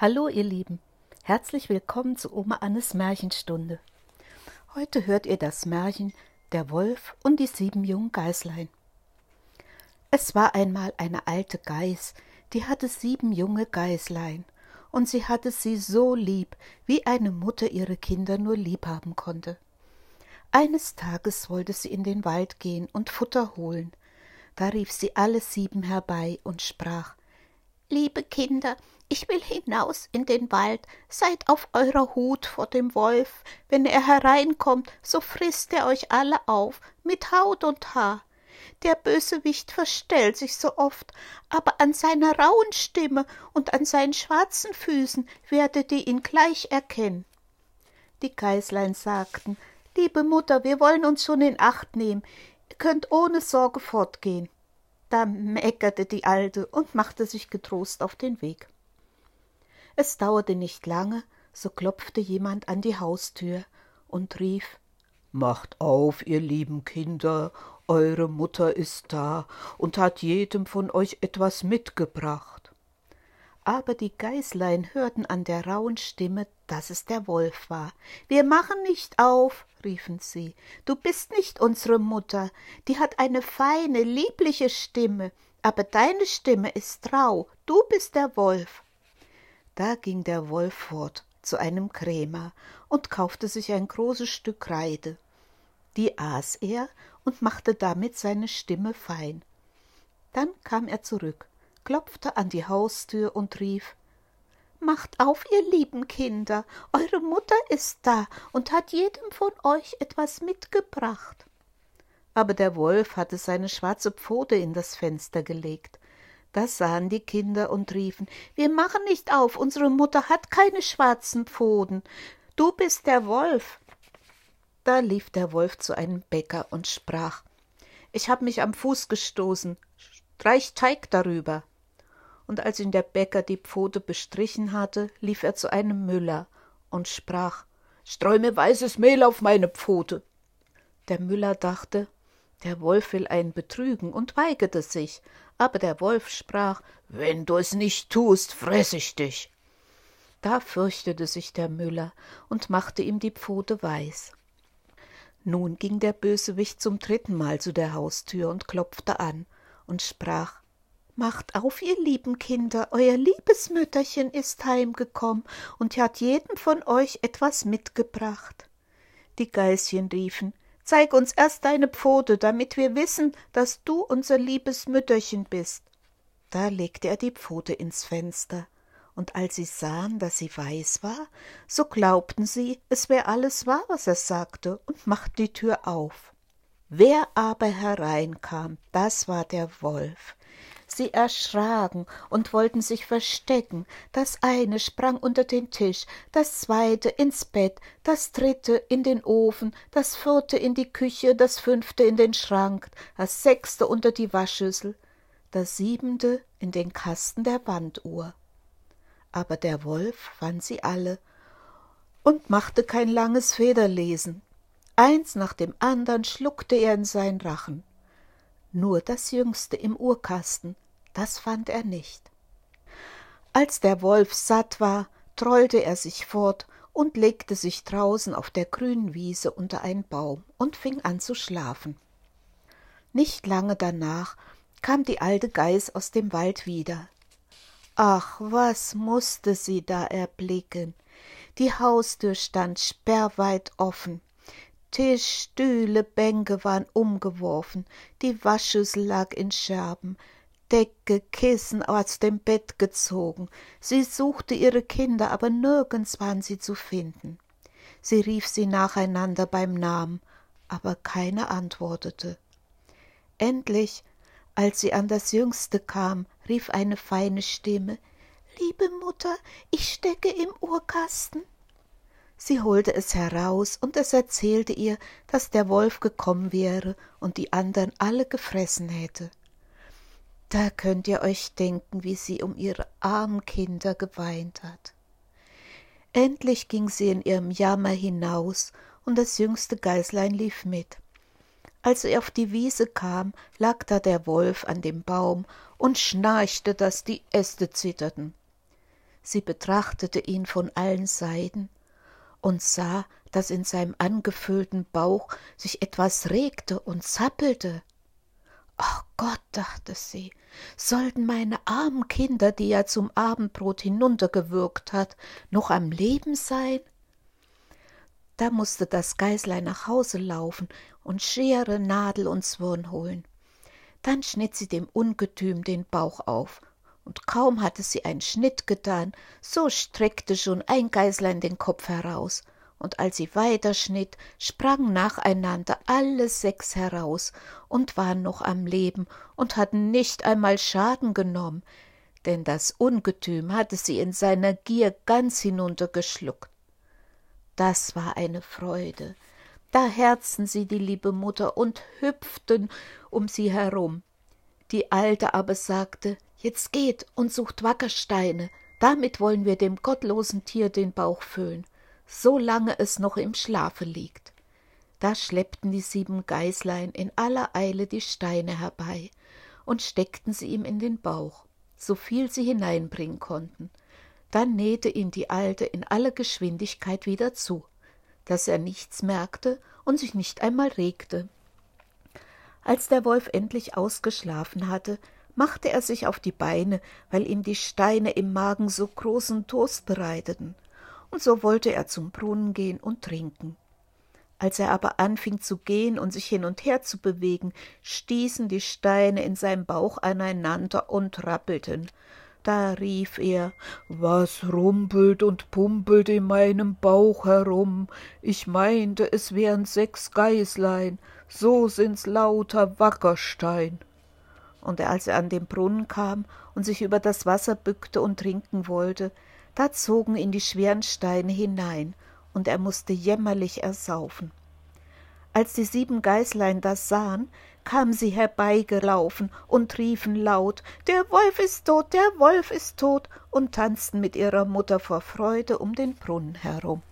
Hallo ihr Lieben, herzlich willkommen zu Oma Annes Märchenstunde. Heute hört ihr das Märchen Der Wolf und die sieben jungen Geißlein. Es war einmal eine alte Geiß, die hatte sieben junge Geißlein, und sie hatte sie so lieb, wie eine Mutter ihre Kinder nur lieb haben konnte. Eines Tages wollte sie in den Wald gehen und Futter holen. Da rief sie alle sieben herbei und sprach Liebe Kinder, ich will hinaus in den Wald, seid auf eurer Hut vor dem Wolf, wenn er hereinkommt, so frißt er euch alle auf, mit Haut und Haar. Der Bösewicht verstellt sich so oft, aber an seiner rauen Stimme und an seinen schwarzen Füßen werdet ihr ihn gleich erkennen. Die Geißlein sagten, liebe Mutter, wir wollen uns schon in Acht nehmen, ihr könnt ohne Sorge fortgehen. Da meckerte die Alte und machte sich getrost auf den Weg. Es dauerte nicht lange, so klopfte jemand an die Haustür und rief Macht auf, ihr lieben Kinder, eure Mutter ist da und hat jedem von euch etwas mitgebracht. Aber die Geißlein hörten an der rauen Stimme, dass es der Wolf war. Wir machen nicht auf, riefen sie. Du bist nicht unsere Mutter, die hat eine feine, liebliche Stimme, aber deine Stimme ist rau, du bist der Wolf. Da ging der Wolf fort zu einem Krämer und kaufte sich ein großes Stück Reide. Die aß er und machte damit seine Stimme fein. Dann kam er zurück, klopfte an die Haustür und rief Macht auf, ihr lieben Kinder, eure Mutter ist da und hat jedem von euch etwas mitgebracht. Aber der Wolf hatte seine schwarze Pfote in das Fenster gelegt. Das sahen die Kinder und riefen Wir machen nicht auf, unsere Mutter hat keine schwarzen Pfoten. Du bist der Wolf. Da lief der Wolf zu einem Bäcker und sprach Ich hab mich am Fuß gestoßen, streich Teig darüber und als ihn der Bäcker die Pfote bestrichen hatte, lief er zu einem Müller und sprach Streu mir weißes Mehl auf meine Pfote. Der Müller dachte, der Wolf will einen betrügen und weigerte sich, aber der Wolf sprach Wenn du es nicht tust, fress ich dich. Da fürchtete sich der Müller und machte ihm die Pfote weiß. Nun ging der Bösewicht zum dritten Mal zu der Haustür und klopfte an und sprach Macht auf, ihr lieben Kinder, euer liebes Mütterchen ist heimgekommen und hat jedem von euch etwas mitgebracht. Die Geißchen riefen, Zeig uns erst deine Pfote, damit wir wissen, dass du unser liebes Mütterchen bist. Da legte er die Pfote ins Fenster, und als sie sahen, dass sie weiß war, so glaubten sie, es wär alles wahr, was er sagte, und machten die Tür auf. Wer aber hereinkam, das war der Wolf. Sie erschraken und wollten sich verstecken. Das eine sprang unter den Tisch, das zweite ins Bett, das dritte in den Ofen, das vierte in die Küche, das fünfte in den Schrank, das sechste unter die Waschschüssel, das siebente in den Kasten der Wanduhr. Aber der Wolf fand sie alle und machte kein langes Federlesen. Eins nach dem andern schluckte er in seinen Rachen nur das jüngste im Uhrkasten, das fand er nicht. Als der Wolf satt war, trollte er sich fort und legte sich draußen auf der grünen Wiese unter einen Baum und fing an zu schlafen. Nicht lange danach kam die alte Geiß aus dem Wald wieder. Ach, was musste sie da erblicken! Die Haustür stand sperrweit offen, Tisch, Stühle, Bänke waren umgeworfen, die Waschschüssel lag in Scherben, Decke, Kissen aus dem Bett gezogen. Sie suchte ihre Kinder, aber nirgends waren sie zu finden. Sie rief sie nacheinander beim Namen, aber keine antwortete. Endlich, als sie an das Jüngste kam, rief eine feine Stimme Liebe Mutter, ich stecke im Uhrkasten. Sie holte es heraus, und es erzählte ihr, dass der Wolf gekommen wäre und die andern alle gefressen hätte. Da könnt ihr euch denken, wie sie um ihre armen Kinder geweint hat. Endlich ging sie in ihrem Jammer hinaus, und das jüngste Geißlein lief mit. Als sie auf die Wiese kam, lag da der Wolf an dem Baum und schnarchte, dass die Äste zitterten. Sie betrachtete ihn von allen Seiten und sah, dass in seinem angefüllten Bauch sich etwas regte und zappelte. Ach Gott, dachte sie, sollten meine armen Kinder, die er zum Abendbrot hinuntergewürgt hat, noch am Leben sein? Da musste das Geißlein nach Hause laufen und Schere, Nadel und Zwirn holen. Dann schnitt sie dem Ungetüm den Bauch auf, und kaum hatte sie einen Schnitt getan, so streckte schon ein Geißlein den Kopf heraus, und als sie weiterschnitt, sprangen nacheinander alle sechs heraus und waren noch am Leben und hatten nicht einmal Schaden genommen, denn das Ungetüm hatte sie in seiner Gier ganz hinuntergeschluckt. Das war eine Freude. Da herzten sie die liebe Mutter und hüpften um sie herum. Die Alte aber sagte, jetzt geht und sucht Wackersteine, damit wollen wir dem gottlosen Tier den Bauch füllen, solange es noch im Schlafe liegt. Da schleppten die sieben Geißlein in aller Eile die Steine herbei und steckten sie ihm in den Bauch, so viel sie hineinbringen konnten dann nähte ihn die Alte in aller Geschwindigkeit wieder zu, dass er nichts merkte und sich nicht einmal regte. Als der Wolf endlich ausgeschlafen hatte, machte er sich auf die Beine, weil ihm die Steine im Magen so großen Durst bereiteten, und so wollte er zum Brunnen gehen und trinken. Als er aber anfing zu gehen und sich hin und her zu bewegen, stießen die Steine in seinem Bauch aneinander und rappelten, da rief er Was rumpelt und pumpelt in meinem Bauch herum? Ich meinte, es wären sechs Geißlein, so sind's lauter Wackerstein. Und als er an den Brunnen kam und sich über das Wasser bückte und trinken wollte, da zogen ihn die schweren Steine hinein, und er musste jämmerlich ersaufen. Als die sieben Geißlein das sahen, kamen sie herbeigelaufen und riefen laut Der Wolf ist tot, der Wolf ist tot und tanzten mit ihrer Mutter vor Freude um den Brunnen herum.